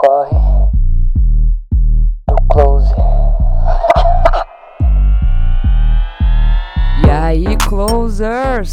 corre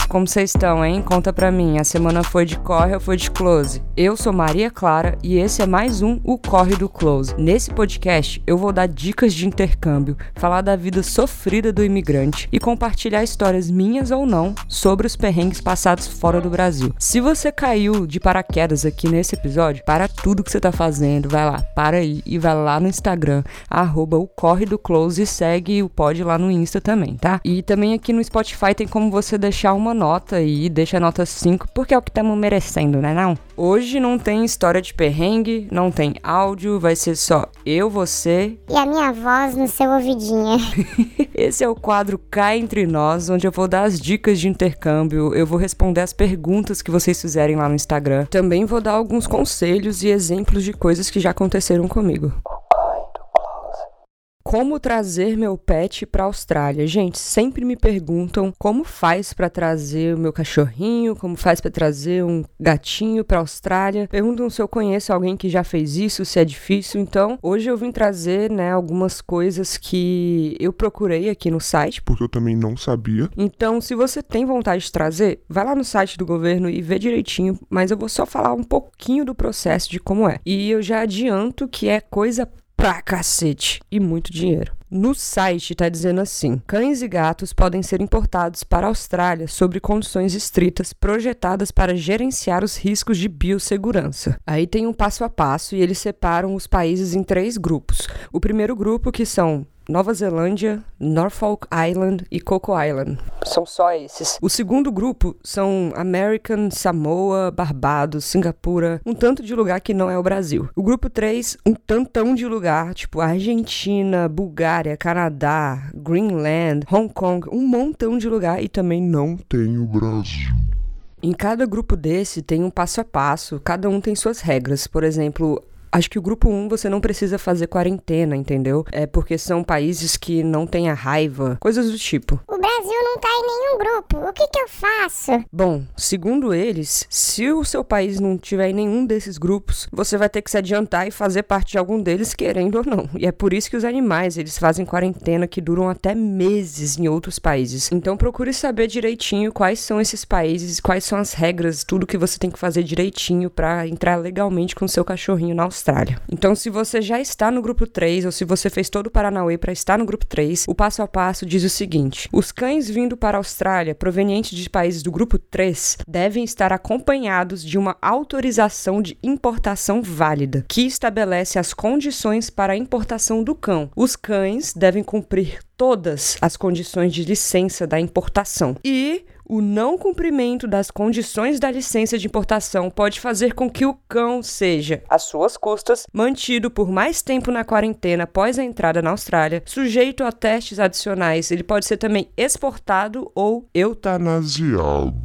Como vocês estão, hein? Conta pra mim, a semana foi de corre ou foi de close? Eu sou Maria Clara e esse é mais um O Corre do Close. Nesse podcast, eu vou dar dicas de intercâmbio, falar da vida sofrida do imigrante e compartilhar histórias minhas ou não sobre os perrengues passados fora do Brasil. Se você caiu de paraquedas aqui nesse episódio, para tudo que você tá fazendo, vai lá, para aí e vai lá no Instagram, arroba o Corre do Close e segue o pod lá no Insta também, tá? E também aqui no Spotify tem como você deixar uma nota e deixa a nota 5, porque é o que estamos merecendo, né não? Hoje não tem história de perrengue, não tem áudio, vai ser só eu, você E a minha voz no seu ouvidinho. Esse é o quadro Cá Entre Nós, onde eu vou dar as dicas de intercâmbio, eu vou responder as perguntas que vocês fizerem lá no Instagram. Também vou dar alguns conselhos e exemplos de coisas que já aconteceram comigo. Como trazer meu pet para Austrália? Gente, sempre me perguntam como faz para trazer o meu cachorrinho, como faz para trazer um gatinho para Austrália. Perguntam se eu conheço alguém que já fez isso, se é difícil. Então, hoje eu vim trazer, né, algumas coisas que eu procurei aqui no site. porque eu também não sabia. Então, se você tem vontade de trazer, vai lá no site do governo e vê direitinho, mas eu vou só falar um pouquinho do processo de como é. E eu já adianto que é coisa pra cacete e muito dinheiro. No site tá dizendo assim: cães e gatos podem ser importados para a Austrália sobre condições estritas projetadas para gerenciar os riscos de biossegurança. Aí tem um passo a passo e eles separam os países em três grupos. O primeiro grupo que são Nova Zelândia, Norfolk Island e Coco Island. São só esses. O segundo grupo são American, Samoa, Barbados, Singapura, um tanto de lugar que não é o Brasil. O grupo 3, um tantão de lugar, tipo Argentina, Bulgária, Canadá, Greenland, Hong Kong, um montão de lugar e também não Tem o Brasil. em cada grupo desse tem um passo a passo, cada um tem suas regras. Por exemplo, acho que o grupo 1 você não precisa fazer quarentena, entendeu? É porque são países que não têm a raiva, coisas do tipo. O Brasil não tá em nenhum grupo. O que que eu faço? Bom, segundo eles, se o seu país não tiver em nenhum desses grupos, você vai ter que se adiantar e fazer parte de algum deles, querendo ou não. E é por isso que os animais, eles fazem quarentena que duram até meses em outros países. Então procure saber direitinho quais são esses países, quais são as regras, tudo que você tem que fazer direitinho para entrar legalmente com seu cachorrinho na Austrália. Então, se você já está no grupo 3 ou se você fez todo o Paranauê para estar no grupo 3, o passo a passo diz o seguinte: os cães vindo para a Austrália provenientes de países do grupo 3 devem estar acompanhados de uma autorização de importação válida, que estabelece as condições para a importação do cão. Os cães devem cumprir todas as condições de licença da importação. E o não cumprimento das condições da licença de importação pode fazer com que o cão seja, às suas custas, mantido por mais tempo na quarentena após a entrada na Austrália, sujeito a testes adicionais. Ele pode ser também exportado ou Eutanasiado.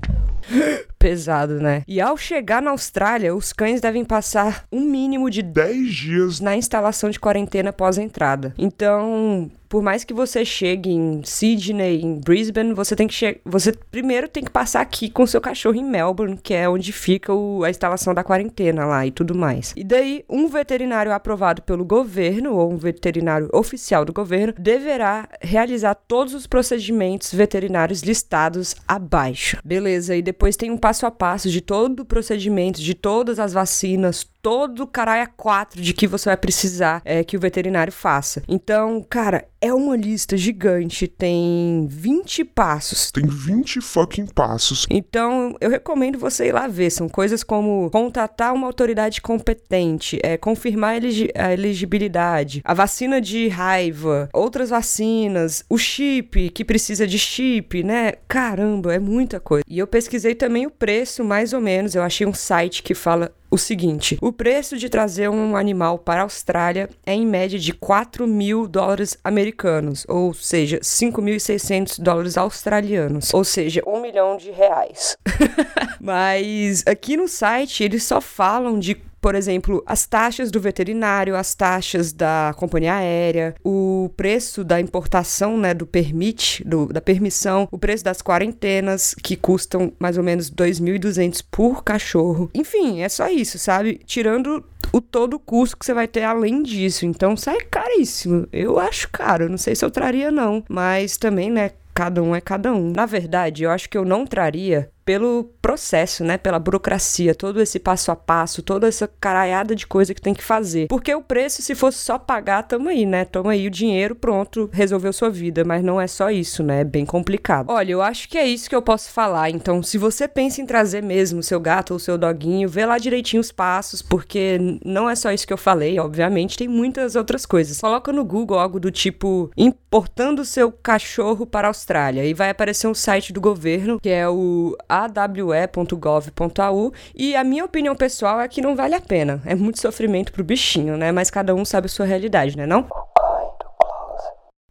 pesado, né? E ao chegar na Austrália, os cães devem passar um mínimo de 10 dias na instalação de quarentena após a entrada. Então, por mais que você chegue em Sydney, em Brisbane, você tem que che você primeiro tem que passar aqui com seu cachorro em Melbourne, que é onde fica o- a instalação da quarentena lá e tudo mais. E daí, um veterinário aprovado pelo governo ou um veterinário oficial do governo deverá realizar todos os procedimentos veterinários listados abaixo. Beleza, e depois tem um passo a passo de todo o procedimento, de todas as vacinas, todo o caralho a quatro de que você vai precisar é, que o veterinário faça. Então, cara, é uma lista gigante, tem 20 passos. tem 20 fucking passos. Então, eu recomendo você ir lá ver. São coisas como contatar uma autoridade competente, é, confirmar a elegibilidade, a vacina de raiva, outras vacinas, o chip, que precisa de chip, né? Caramba, é muita coisa. E eu pesquisei também o preço, mais ou menos. Eu achei um site que fala o seguinte: o preço de trazer um animal para a Austrália é em média de 4 mil dólares americanos, ou seja, 5.600 dólares australianos, ou seja, um milhão de reais. Mas aqui no site eles só falam de por exemplo, as taxas do veterinário, as taxas da companhia aérea, o preço da importação, né, do permite, do, da permissão, o preço das quarentenas, que custam mais ou menos 2.200 por cachorro. Enfim, é só isso, sabe? Tirando o todo o custo que você vai ter além disso. Então sai caríssimo. Eu acho caro, não sei se eu traria não, mas também, né, cada um é cada um. Na verdade, eu acho que eu não traria pelo processo, né? Pela burocracia, todo esse passo a passo, toda essa caralhada de coisa que tem que fazer. Porque o preço, se fosse só pagar, tamo aí, né? Toma aí o dinheiro, pronto, resolveu sua vida. Mas não é só isso, né? É bem complicado. Olha, eu acho que é isso que eu posso falar. Então, se você pensa em trazer mesmo seu gato ou seu doguinho, vê lá direitinho os passos, porque não é só isso que eu falei, obviamente, tem muitas outras coisas. Coloca no Google algo do tipo importando seu cachorro para a Austrália e vai aparecer um site do governo, que é o awe.gov.au e a minha opinião pessoal é que não vale a pena. É muito sofrimento pro bichinho, né? Mas cada um sabe a sua realidade, né não?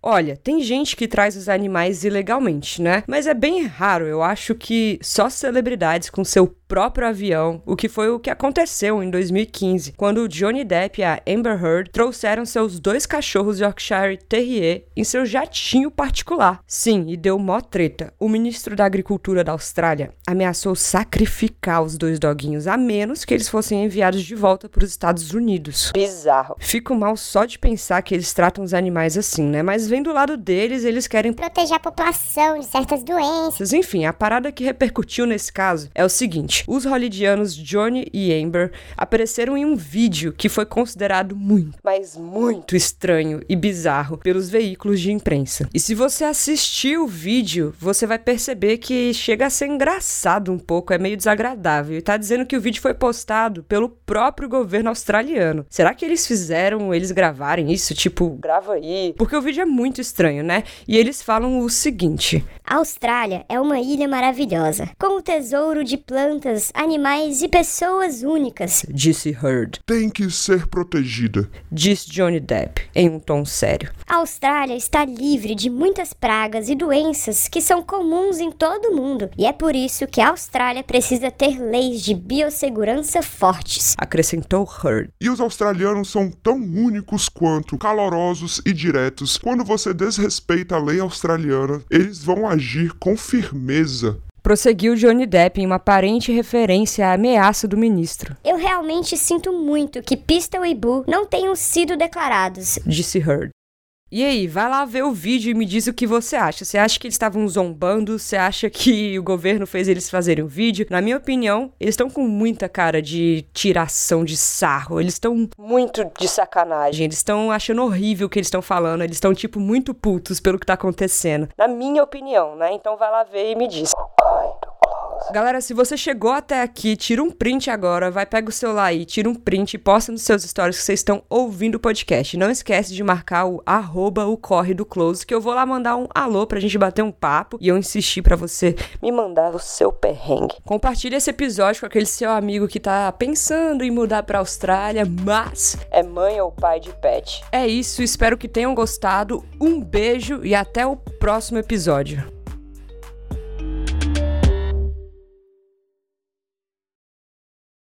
Olha, tem gente que traz os animais ilegalmente, né? Mas é bem raro. Eu acho que só celebridades com seu próprio avião, o que foi o que aconteceu em 2015, quando Johnny Depp e a Amber Heard trouxeram seus dois cachorros Yorkshire Terrier em seu jatinho particular. Sim, e deu mó treta. O ministro da Agricultura da Austrália ameaçou sacrificar os dois doguinhos, a menos que eles fossem enviados de volta para os Estados Unidos. Bizarro. Fico mal só de pensar que eles tratam os animais assim, né? Mas vem do lado deles, eles querem Proteger a população de certas doenças. enfim, a parada que repercutiu nesse caso é o seguinte: os hollydianos Johnny e Amber apareceram em um vídeo que foi considerado muito, mas muito estranho e bizarro pelos veículos de imprensa. E se você assistir o vídeo, você vai perceber que chega a ser engraçado um pouco, é meio desagradável. E tá dizendo que o vídeo foi postado pelo próprio governo australiano. Será que eles fizeram eles gravarem isso? Tipo, grava aí. Porque o vídeo é muito estranho, né? E eles falam o seguinte: A Austrália é uma ilha maravilhosa, com um tesouro de plantas, animais e pessoas únicas. disse Heard. Tem que ser protegida. Disse Johnny Depp em um tom sério. A Austrália está livre de muitas pragas e doenças que são comuns em todo o mundo, e é por isso que a Austrália precisa ter leis de biossegurança fortes. Acrescentou Heard. E os australianos são tão únicos quanto calorosos e diretos. Quando você desrespeita a lei australiana, eles vão agir com firmeza. Prosseguiu Johnny Depp em uma aparente referência à ameaça do ministro. Eu realmente sinto muito que Pistol e Boo não tenham sido declarados. Disse Heard. E aí, vai lá ver o vídeo e me diz o que você acha. Você acha que eles estavam zombando? Você acha que o governo fez eles fazerem o vídeo? Na minha opinião, eles estão com muita cara de tiração de sarro. Eles estão muito de sacanagem. Eles estão achando horrível o que eles estão falando. Eles estão, tipo, muito putos pelo que tá acontecendo. Na minha opinião, né? Então vai lá ver e me diz. Galera, se você chegou até aqui, tira um print agora, vai pega o celular aí, tira um print e posta nos seus stories que vocês estão ouvindo o podcast. Não esquece de marcar o arroba o corre do close, que eu vou lá mandar um alô pra gente bater um papo e eu insistir pra você me mandar o seu perrengue. Compartilhe esse episódio com aquele seu amigo que tá pensando em mudar pra Austrália, mas é mãe ou pai de pet. É isso, espero que tenham gostado. Um beijo e até o próximo episódio.